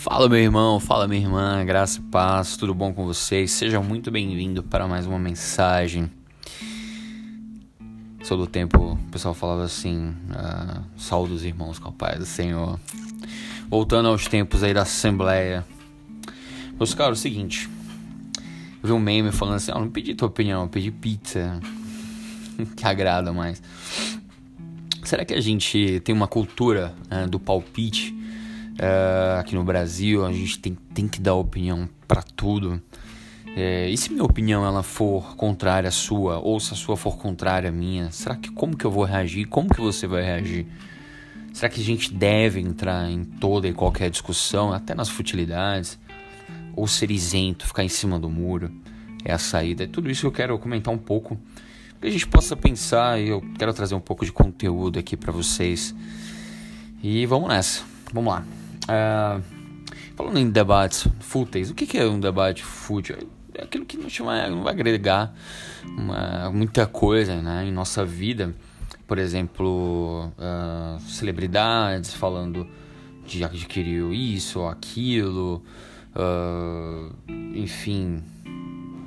Fala meu irmão, fala minha irmã, graça e paz, tudo bom com vocês? Seja muito bem-vindo para mais uma mensagem. Sou do tempo, o pessoal falava assim, uh, salve os irmãos com a paz do Senhor. Voltando aos tempos aí da Assembleia. Meus caros, é o seguinte, eu vi um meme falando assim, oh, não pedi tua opinião, eu pedi pizza, que agrada mais. Será que a gente tem uma cultura uh, do palpite? Uh, aqui no Brasil, a gente tem, tem que dar opinião para tudo. É, e se minha opinião ela for contrária à sua, ou se a sua for contrária à minha, será que como que eu vou reagir? Como que você vai reagir? Será que a gente deve entrar em toda e qualquer discussão, até nas futilidades? Ou ser isento, ficar em cima do muro? É a saída. É tudo isso que eu quero comentar um pouco. Que a gente possa pensar e eu quero trazer um pouco de conteúdo aqui para vocês. E vamos nessa. Vamos lá. Uh, falando em debates fúteis, o que, que é um debate fútil? É aquilo que não, chama, não vai agregar uma, muita coisa né, em nossa vida. Por exemplo, uh, celebridades falando de adquiriu isso ou aquilo, uh, enfim,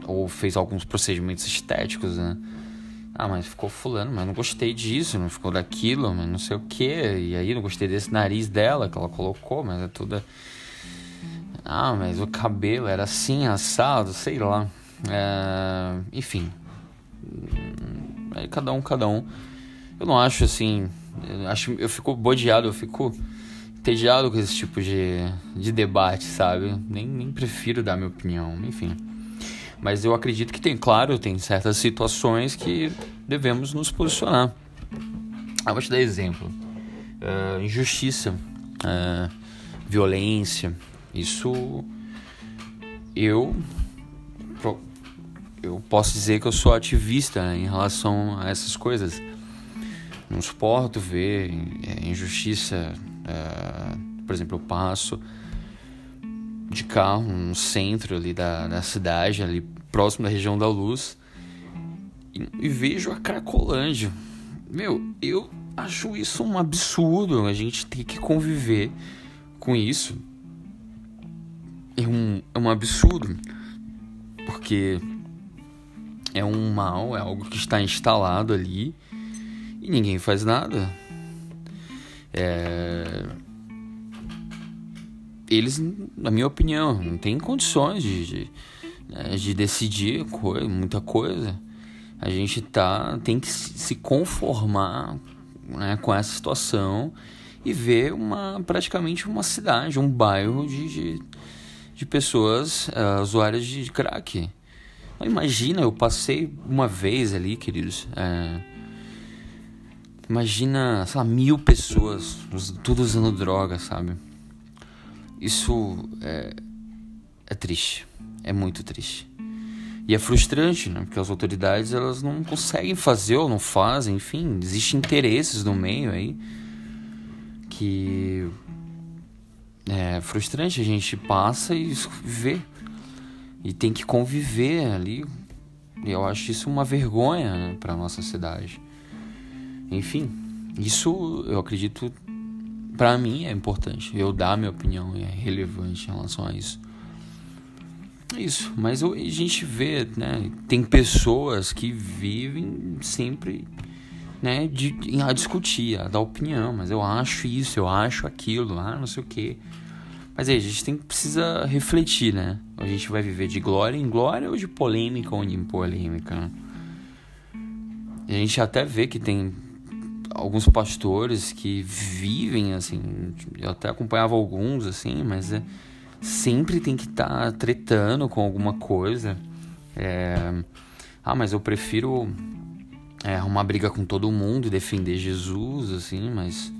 ou fez alguns procedimentos estéticos, né? Ah, mas ficou fulano, mas não gostei disso, não ficou daquilo, mas não sei o que. E aí não gostei desse nariz dela que ela colocou, mas é tudo. Ah, mas o cabelo era assim, assado, sei lá. É... Enfim. Aí cada um, cada um. Eu não acho assim. Eu, acho, eu fico bodeado, eu fico entediado com esse tipo de, de debate, sabe? Nem, nem prefiro dar minha opinião, enfim. Mas eu acredito que tem, claro, tem certas situações que devemos nos posicionar. Ah, vou te dar exemplo. Uh, injustiça, uh, violência, isso eu eu posso dizer que eu sou ativista em relação a essas coisas. Não suporto ver é, injustiça. Uh, por exemplo, eu passo de carro no centro ali da, da cidade, ali próximo da região da luz, e, e vejo a Cracolândia. Meu, eu acho isso um absurdo. A gente tem que conviver com isso. É um, é um absurdo. Porque é um mal, é algo que está instalado ali e ninguém faz nada. É eles, na minha opinião, não têm condições de, de, né, de decidir coisa, muita coisa. A gente tá, tem que se conformar né, com essa situação e ver uma, praticamente uma cidade, um bairro de, de, de pessoas uh, usuárias de crack. Então, imagina, eu passei uma vez ali, queridos. Uh, imagina, sei lá, mil pessoas, tudo usando droga, sabe? Isso é, é triste, é muito triste. E é frustrante, né? Porque as autoridades elas não conseguem fazer ou não fazem, enfim, existem interesses no meio aí que é frustrante. A gente passa e vê e tem que conviver ali. E eu acho isso uma vergonha né, para nossa cidade. Enfim, isso eu acredito para mim é importante. Eu dar minha opinião é relevante em relação a isso. Isso, mas a gente vê, né? Tem pessoas que vivem sempre, né? De, a discutir, a dar opinião, mas eu acho isso, eu acho aquilo, ah, não sei o quê. Mas aí, a gente tem, precisa refletir, né? A gente vai viver de glória em glória ou de polêmica em polêmica, né? A gente até vê que tem alguns pastores que vivem assim, eu até acompanhava alguns assim, mas é, sempre tem que estar tá tretando com alguma coisa. É, ah, mas eu prefiro é, arrumar briga com todo mundo e defender Jesus, assim, mas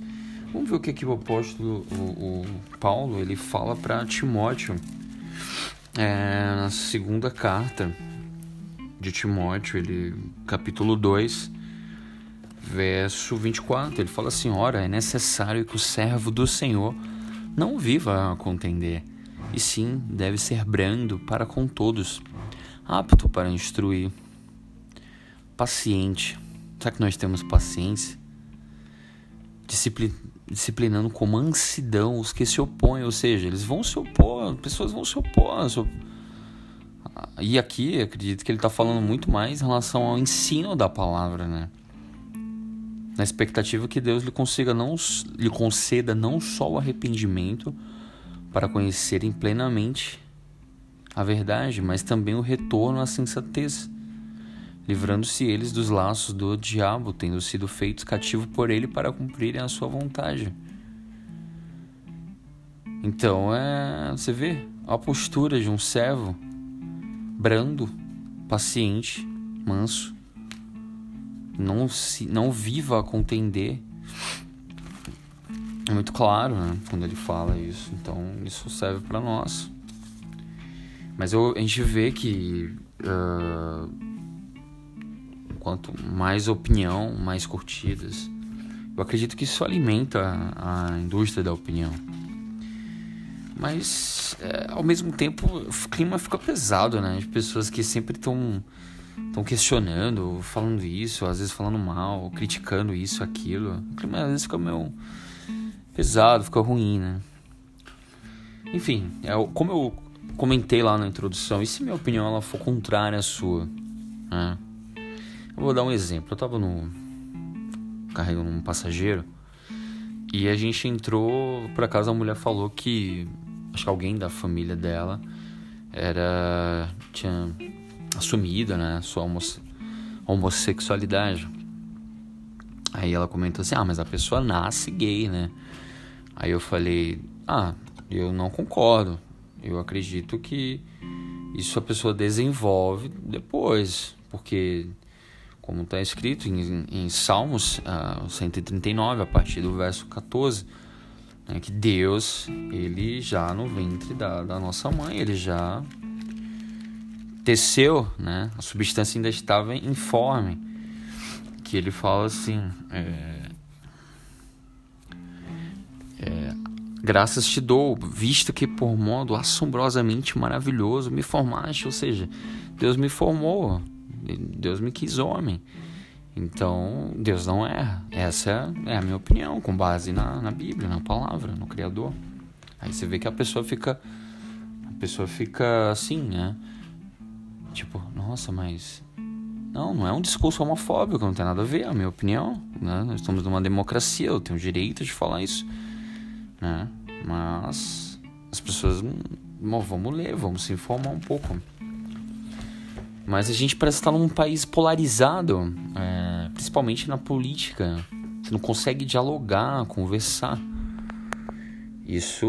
vamos ver o que, que o apóstolo, o, o Paulo, ele fala para Timóteo é, na segunda carta de Timóteo, ele, capítulo 2, verso 24, ele fala assim: Ora, é necessário que o servo do Senhor não viva a contender, e sim deve ser brando para com todos, apto para instruir, paciente. Será que nós temos paciência? Disciplina, disciplinando com mansidão os que se opõem, ou seja, eles vão se opor, pessoas vão se opor. E aqui, acredito que ele está falando muito mais em relação ao ensino da palavra, né? Na expectativa que Deus lhe consiga não lhe conceda não só o arrependimento para conhecerem plenamente a verdade, mas também o retorno à sensatez livrando-se eles dos laços do diabo, tendo sido feitos cativos por ele para cumprirem a sua vontade. Então é, você vê a postura de um servo brando, paciente, manso. Não se não viva a contender. É muito claro, né, quando ele fala isso. Então isso serve para nós. Mas eu, a gente vê que uh, quanto mais opinião, mais curtidas. Eu acredito que isso alimenta a indústria da opinião. Mas, é, ao mesmo tempo, o clima fica pesado, né? De pessoas que sempre estão estão questionando, falando isso, às vezes falando mal, criticando isso, aquilo. O clima às vezes fica meio pesado, fica ruim, né? Enfim, é, como eu comentei lá na introdução, e se minha opinião ela for contrária à sua? Né? Eu vou dar um exemplo. Eu tava no. carregando um passageiro. E a gente entrou. Por acaso a mulher falou que. Acho que alguém da família dela era. tinha assumido, né? Sua homosse homossexualidade. Aí ela comentou assim: ah, mas a pessoa nasce gay, né? Aí eu falei: ah, eu não concordo. Eu acredito que isso a pessoa desenvolve depois, porque como está escrito em, em Salmos uh, ah, 139, a partir do verso 14, né, que Deus, ele já no ventre da, da nossa mãe, ele já teceu, né? A substância ainda estava informe. Que ele fala assim: é, Graças te dou, visto que por modo assombrosamente maravilhoso me formaste. Ou seja, Deus me formou, Deus me quis homem. Então, Deus não erra. Essa é a minha opinião, com base na, na Bíblia, na palavra, no Criador. Aí você vê que a pessoa fica. A pessoa fica assim, né? Tipo, nossa, mas. Não, não é um discurso homofóbico, não tem nada a ver, é a minha opinião. Né? Nós estamos numa democracia, eu tenho o direito de falar isso. Né? Mas as pessoas. Bom, vamos ler, vamos se informar um pouco. Mas a gente parece estar num país polarizado, é, principalmente na política. Você não consegue dialogar, conversar. Isso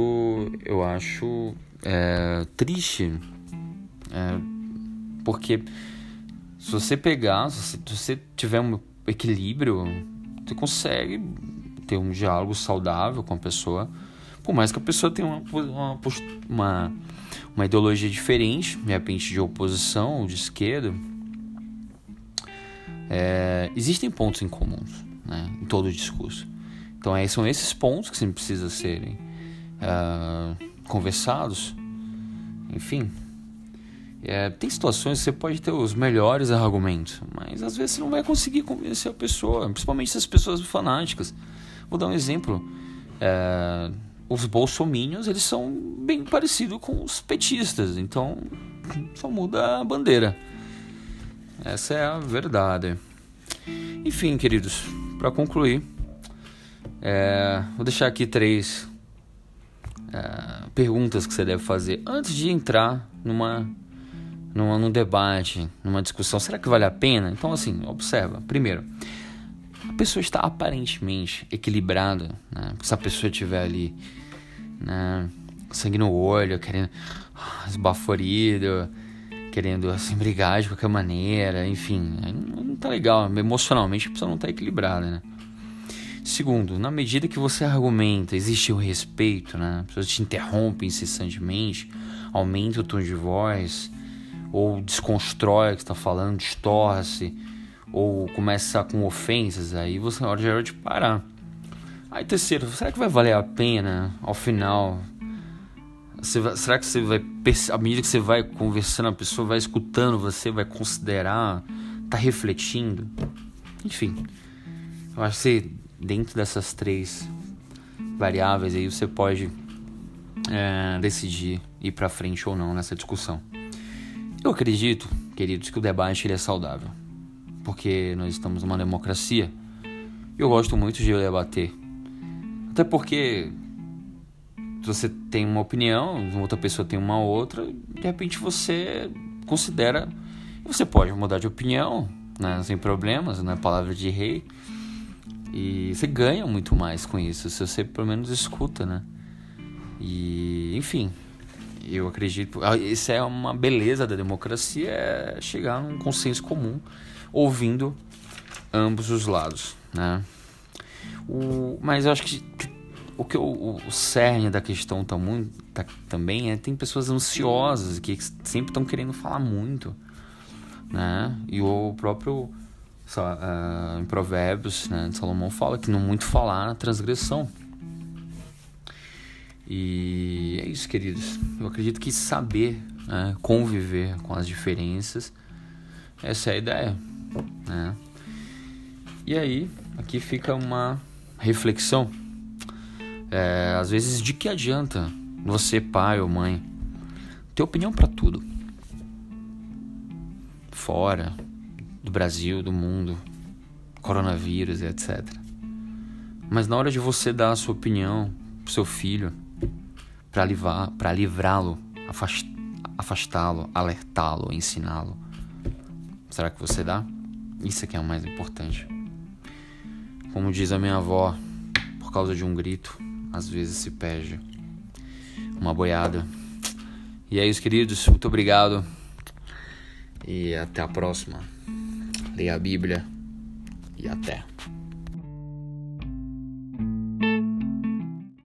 eu acho é, triste. É, porque se você pegar, se você tiver um equilíbrio, você consegue ter um diálogo saudável com a pessoa. Por mais que a pessoa tenha uma, uma, uma uma ideologia diferente, de repente de oposição ou de esquerda, é, existem pontos em comuns né, em todo o discurso. Então é, são esses pontos que sempre precisam serem uh, conversados. Enfim, é, tem situações que você pode ter os melhores argumentos, mas às vezes você não vai conseguir convencer a pessoa, principalmente essas pessoas fanáticas. Vou dar um exemplo. É, os bolsominions eles são bem parecidos com os petistas, então só muda a bandeira. Essa é a verdade. Enfim, queridos, para concluir, é, vou deixar aqui três é, perguntas que você deve fazer antes de entrar numa, numa num debate, numa discussão. Será que vale a pena? Então, assim, observa. Primeiro, a pessoa está aparentemente equilibrada, né? Se a pessoa estiver ali, né, sangue no olho, querendo ah, esbaforido, querendo assim brigar de qualquer maneira, enfim, não tá legal, emocionalmente a pessoa não tá equilibrada, né? Segundo, na medida que você argumenta, existe o respeito, né? As pessoas te interrompem incessantemente, aumenta o tom de voz, ou desconstrói o que está falando, distorce, ou começa com ofensas, aí você na hora de parar. Aí terceiro, será que vai valer a pena ao final? Vai, será que você vai à medida que você vai conversando, a pessoa vai escutando você, vai considerar, tá refletindo? Enfim, eu acho que dentro dessas três variáveis, aí você pode é, decidir ir para frente ou não nessa discussão. Eu acredito, queridos, que o debate ele é saudável, porque nós estamos numa democracia. Eu gosto muito de debater, até porque você tem uma opinião, outra pessoa tem uma outra, de repente você considera, você pode mudar de opinião, né, sem problemas, não é palavra de rei. E você ganha muito mais com isso, se você pelo menos escuta, né? E, enfim, eu acredito. Isso é uma beleza da democracia, é chegar num consenso comum, ouvindo ambos os lados, né? O, mas eu acho que o que o, o cerne da questão tá muito, tá, também é tem pessoas ansiosas que sempre estão querendo falar muito, né? E o próprio uh, em Provérbios, né, Salomão fala que não muito falar na transgressão. E é isso, queridos. Eu acredito que saber né, conviver com as diferenças, essa é a ideia. Né? E aí, aqui fica uma reflexão. É, às vezes, de que adianta você, pai ou mãe, ter opinião para tudo? Fora do Brasil, do mundo, coronavírus e etc. Mas na hora de você dar a sua opinião pro seu filho, para livrar, para livrá-lo, afastá-lo, alertá-lo, ensiná-lo, será que você dá? Isso que é o mais importante. Como diz a minha avó, por causa de um grito, às vezes se perde uma boiada. E é isso, queridos. Muito obrigado. E até a próxima leia a Bíblia e até.